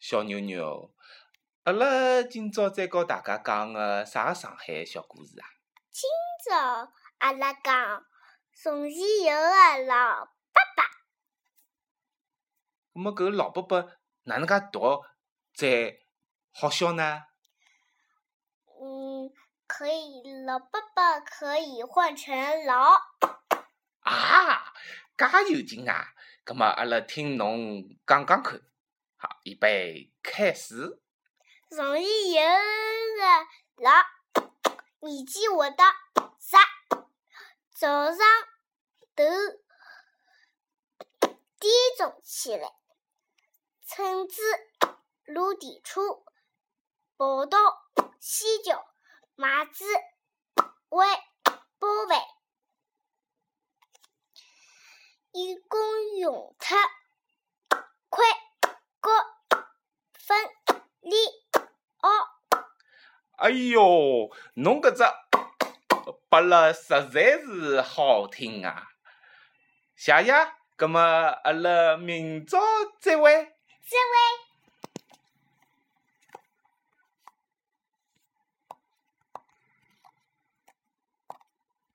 小妞妞，阿拉今朝再告大家讲个啥个上海小故事啊？今朝阿拉讲从前有个老伯伯，那么搿个老伯伯哪能介读才好笑呢？嗯，可以，老伯伯可以换成老。啊，介有劲啊！葛末阿拉听侬讲讲看。好，预备开始。从前有个老，年纪活得傻，早上头点钟起来，趁子落地处，跑到西郊买子为包饭，一共用脱哎哟，侬搿只拨了实在是好听啊！谢谢，葛末阿拉明朝再会。再会。